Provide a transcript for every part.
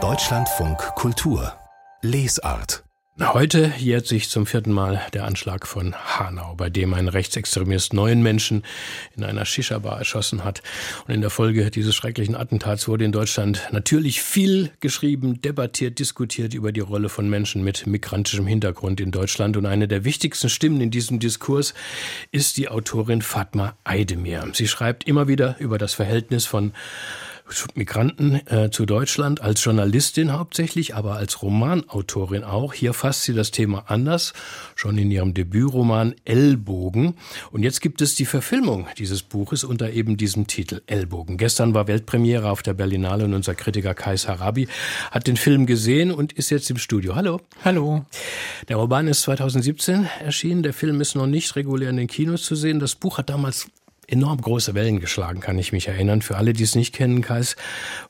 Deutschlandfunk Kultur Lesart Heute jährt sich zum vierten Mal der Anschlag von Hanau, bei dem ein Rechtsextremist neun Menschen in einer Shisha-Bar erschossen hat. Und in der Folge dieses schrecklichen Attentats wurde in Deutschland natürlich viel geschrieben, debattiert, diskutiert über die Rolle von Menschen mit migrantischem Hintergrund in Deutschland. Und eine der wichtigsten Stimmen in diesem Diskurs ist die Autorin Fatma Eidemir. Sie schreibt immer wieder über das Verhältnis von Migranten äh, zu Deutschland, als Journalistin hauptsächlich, aber als Romanautorin auch. Hier fasst sie das Thema anders, schon in ihrem Debütroman Ellbogen. Und jetzt gibt es die Verfilmung dieses Buches unter eben diesem Titel Ellbogen. Gestern war Weltpremiere auf der Berlinale und unser Kritiker Kais Harabi hat den Film gesehen und ist jetzt im Studio. Hallo. Hallo. Der Roman ist 2017 erschienen. Der Film ist noch nicht regulär in den Kinos zu sehen. Das Buch hat damals enorm große Wellen geschlagen, kann ich mich erinnern. Für alle, die es nicht kennen, Kais,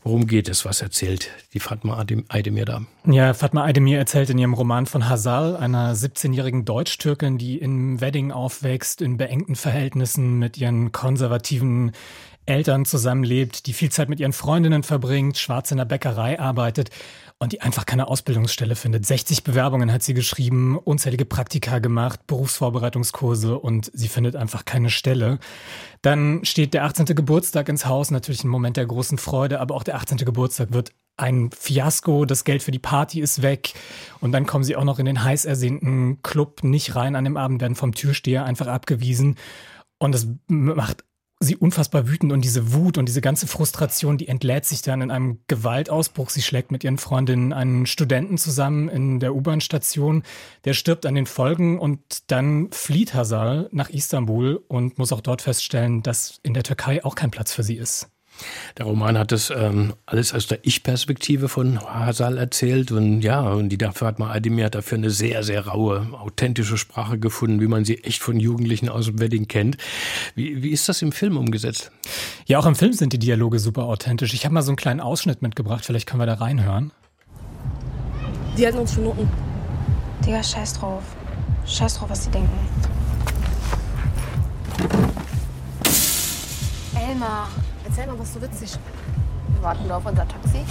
worum geht es? Was erzählt die Fatma Aydemir da? Ja, Fatma Aydemir erzählt in ihrem Roman von Hazal, einer 17-jährigen Deutsch-Türkin, die in Wedding aufwächst, in beengten Verhältnissen mit ihren konservativen Eltern zusammenlebt, die viel Zeit mit ihren Freundinnen verbringt, schwarz in der Bäckerei arbeitet und die einfach keine Ausbildungsstelle findet. 60 Bewerbungen hat sie geschrieben, unzählige Praktika gemacht, Berufsvorbereitungskurse und sie findet einfach keine Stelle. Dann steht der 18. Geburtstag ins Haus, natürlich ein Moment der großen Freude, aber auch der 18. Geburtstag wird ein Fiasko, das Geld für die Party ist weg und dann kommen sie auch noch in den heiß ersehnten Club nicht rein an dem Abend, werden vom Türsteher einfach abgewiesen und es macht sie unfassbar wütend und diese Wut und diese ganze Frustration, die entlädt sich dann in einem Gewaltausbruch. Sie schlägt mit ihren Freundinnen einen Studenten zusammen in der U-Bahn-Station. Der stirbt an den Folgen und dann flieht Hazal nach Istanbul und muss auch dort feststellen, dass in der Türkei auch kein Platz für sie ist. Der Roman hat das ähm, alles aus der Ich-Perspektive von Hasal erzählt und ja, und die Fatma Ademir hat dafür eine sehr, sehr raue, authentische Sprache gefunden, wie man sie echt von Jugendlichen aus dem Wedding kennt. Wie, wie ist das im Film umgesetzt? Ja, auch im Film sind die Dialoge super authentisch. Ich habe mal so einen kleinen Ausschnitt mitgebracht, vielleicht können wir da reinhören. Die halten uns für Noten. Digga, scheiß drauf. Scheiß drauf, was die denken. Elmar, Erzähl mal, was so witzig. Wir warten auf unser Taxi.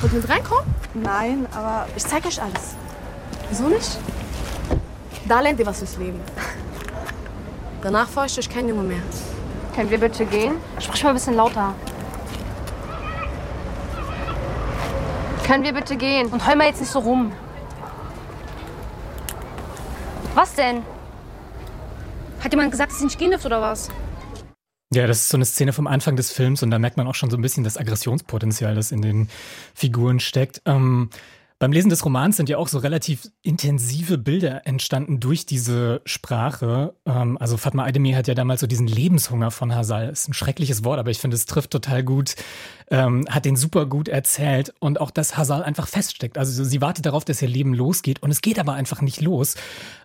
Wollt ihr mit reinkommen? Nein, aber ich zeig euch alles. Wieso nicht? Da lernt ihr was fürs Leben. Danach forscht euch kein Junge mehr. Können wir bitte gehen? Sprich mal ein bisschen lauter. Können wir bitte gehen? Und heul mal jetzt nicht so rum. Was denn? Hat jemand gesagt, dass sie nicht gehen dürft oder was? Ja, das ist so eine Szene vom Anfang des Films und da merkt man auch schon so ein bisschen das Aggressionspotenzial, das in den Figuren steckt. Ähm, beim Lesen des Romans sind ja auch so relativ intensive Bilder entstanden durch diese Sprache. Ähm, also Fatma Aydemir hat ja damals so diesen Lebenshunger von Hazal. Ist ein schreckliches Wort, aber ich finde, es trifft total gut. Ähm, hat den super gut erzählt und auch, dass Hazal einfach feststeckt. Also sie wartet darauf, dass ihr Leben losgeht und es geht aber einfach nicht los.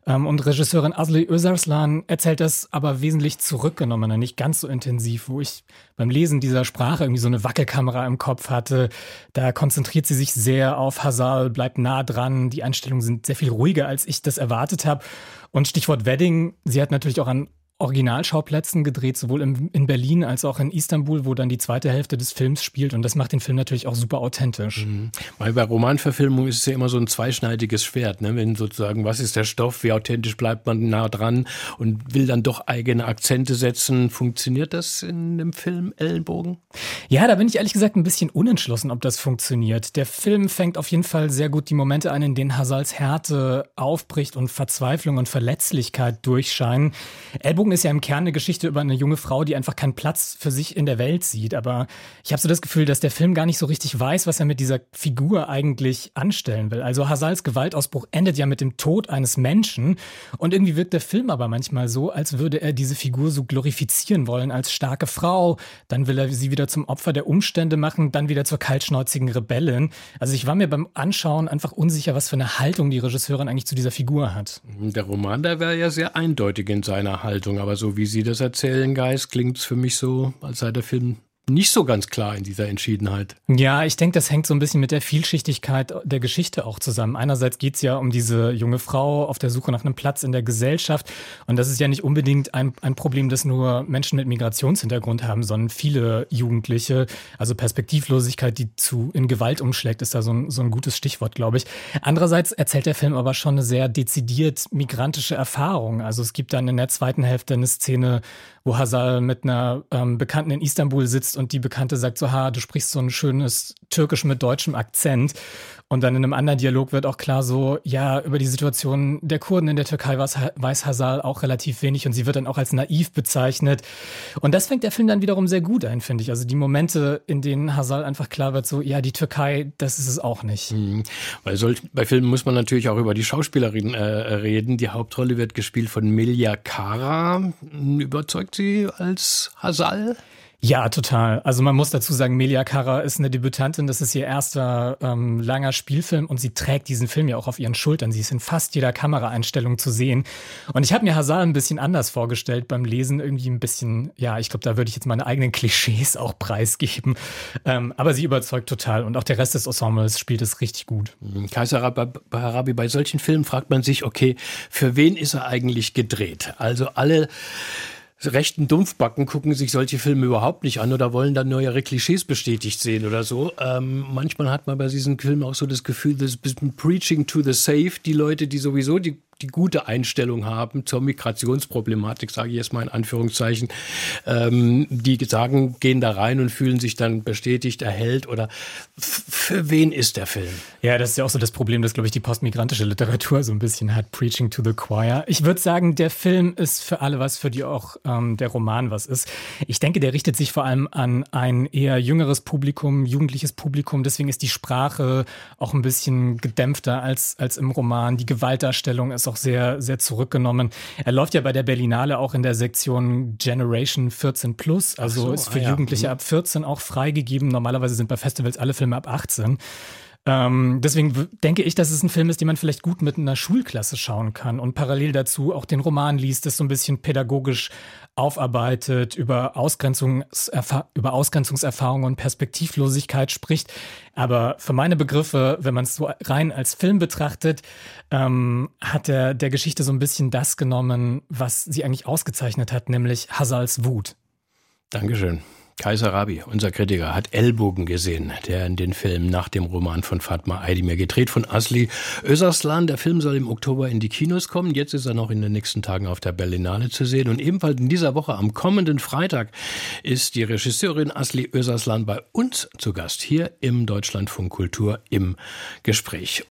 Ähm, und Regisseurin Asli Özarslan erzählt das aber wesentlich zurückgenommener, nicht ganz so intensiv, wo ich beim Lesen dieser Sprache irgendwie so eine Wackelkamera im Kopf hatte. Da konzentriert sie sich sehr auf Bleibt nah dran. Die Einstellungen sind sehr viel ruhiger, als ich das erwartet habe. Und Stichwort Wedding, sie hat natürlich auch an Originalschauplätzen gedreht, sowohl im, in Berlin als auch in Istanbul, wo dann die zweite Hälfte des Films spielt. Und das macht den Film natürlich auch super authentisch. Mhm. Weil bei Romanverfilmung ist es ja immer so ein zweischneidiges Schwert. Ne? Wenn sozusagen, was ist der Stoff, wie authentisch bleibt man nah dran und will dann doch eigene Akzente setzen. Funktioniert das in dem Film Ellenbogen? Ja, da bin ich ehrlich gesagt ein bisschen unentschlossen, ob das funktioniert. Der Film fängt auf jeden Fall sehr gut die Momente an, in denen Hasals Härte aufbricht und Verzweiflung und Verletzlichkeit durchscheinen. Ellbogen Bogen ist ja im Kern eine Geschichte über eine junge Frau, die einfach keinen Platz für sich in der Welt sieht. Aber ich habe so das Gefühl, dass der Film gar nicht so richtig weiß, was er mit dieser Figur eigentlich anstellen will. Also Hasals Gewaltausbruch endet ja mit dem Tod eines Menschen. Und irgendwie wirkt der Film aber manchmal so, als würde er diese Figur so glorifizieren wollen als starke Frau. Dann will er sie wieder zum Opfer der Umstände machen, dann wieder zur kaltschnäuzigen Rebellin. Also ich war mir beim Anschauen einfach unsicher, was für eine Haltung die Regisseurin eigentlich zu dieser Figur hat. Der Roman, der wäre ja sehr eindeutig in seiner Haltung aber so wie Sie das erzählen, Geist, klingt es für mich so, als sei der Film nicht so ganz klar in dieser Entschiedenheit. Ja, ich denke, das hängt so ein bisschen mit der Vielschichtigkeit der Geschichte auch zusammen. Einerseits geht es ja um diese junge Frau auf der Suche nach einem Platz in der Gesellschaft. Und das ist ja nicht unbedingt ein, ein Problem, das nur Menschen mit Migrationshintergrund haben, sondern viele Jugendliche. Also Perspektivlosigkeit, die zu in Gewalt umschlägt, ist da so ein, so ein gutes Stichwort, glaube ich. Andererseits erzählt der Film aber schon eine sehr dezidiert migrantische Erfahrung. Also es gibt dann in der zweiten Hälfte eine Szene, wo Hazal mit einer ähm, Bekannten in Istanbul sitzt und die Bekannte sagt so, ha, du sprichst so ein schönes Türkisch mit deutschem Akzent. Und dann in einem anderen Dialog wird auch klar so, ja, über die Situation der Kurden in der Türkei weiß Hazal auch relativ wenig und sie wird dann auch als naiv bezeichnet. Und das fängt der Film dann wiederum sehr gut ein, finde ich. Also die Momente, in denen Hazal einfach klar wird, so, ja, die Türkei, das ist es auch nicht. Mhm. Bei, solch, bei Filmen muss man natürlich auch über die Schauspielerin äh, reden. Die Hauptrolle wird gespielt von Milja Kara. Überzeugt sie als Hazal? Ja, total. Also man muss dazu sagen, Melia Kara ist eine Debütantin. Das ist ihr erster ähm, langer Spielfilm und sie trägt diesen Film ja auch auf ihren Schultern. Sie ist in fast jeder Kameraeinstellung zu sehen. Und ich habe mir Hazal ein bisschen anders vorgestellt beim Lesen. Irgendwie ein bisschen, ja, ich glaube, da würde ich jetzt meine eigenen Klischees auch preisgeben. Ähm, aber sie überzeugt total und auch der Rest des Ensembles spielt es richtig gut. Mhm. Kaiser Harabi, bei solchen Filmen fragt man sich, okay, für wen ist er eigentlich gedreht? Also alle rechten Dumpfbacken gucken sich solche Filme überhaupt nicht an oder wollen dann neuere Klischees bestätigt sehen oder so. Ähm, manchmal hat man bei diesen Filmen auch so das Gefühl, das ist preaching to the safe. Die Leute, die sowieso die die gute Einstellung haben zur Migrationsproblematik, sage ich jetzt mal in Anführungszeichen, ähm, die sagen, gehen da rein und fühlen sich dann bestätigt, erhellt oder für wen ist der Film? Ja, das ist ja auch so das Problem, das, glaube ich, die postmigrantische Literatur so ein bisschen hat, Preaching to the Choir. Ich würde sagen, der Film ist für alle was, für die auch ähm, der Roman was ist. Ich denke, der richtet sich vor allem an ein eher jüngeres Publikum, jugendliches Publikum. Deswegen ist die Sprache auch ein bisschen gedämpfter als, als im Roman. Die Gewaltdarstellung ist auch auch sehr, sehr zurückgenommen. Er läuft ja bei der Berlinale auch in der Sektion Generation 14 Plus, also so, ist für ah, ja. Jugendliche mhm. ab 14 auch freigegeben. Normalerweise sind bei Festivals alle Filme ab 18. Ähm, deswegen denke ich, dass es ein Film ist, den man vielleicht gut mit einer Schulklasse schauen kann und parallel dazu auch den Roman liest, das so ein bisschen pädagogisch aufarbeitet, über, Ausgrenzungserfa über Ausgrenzungserfahrungen und Perspektivlosigkeit spricht. Aber für meine Begriffe, wenn man es so rein als Film betrachtet, ähm, hat er der Geschichte so ein bisschen das genommen, was sie eigentlich ausgezeichnet hat, nämlich Hazals Wut. Dankeschön. Kaiser Rabi, unser Kritiker, hat Ellbogen gesehen, der in den Film nach dem Roman von Fatma Aydemir gedreht von Asli Özarslan. Der Film soll im Oktober in die Kinos kommen. Jetzt ist er noch in den nächsten Tagen auf der Berlinale zu sehen. Und ebenfalls in dieser Woche am kommenden Freitag ist die Regisseurin Asli Özarslan bei uns zu Gast hier im Deutschlandfunk Kultur im Gespräch.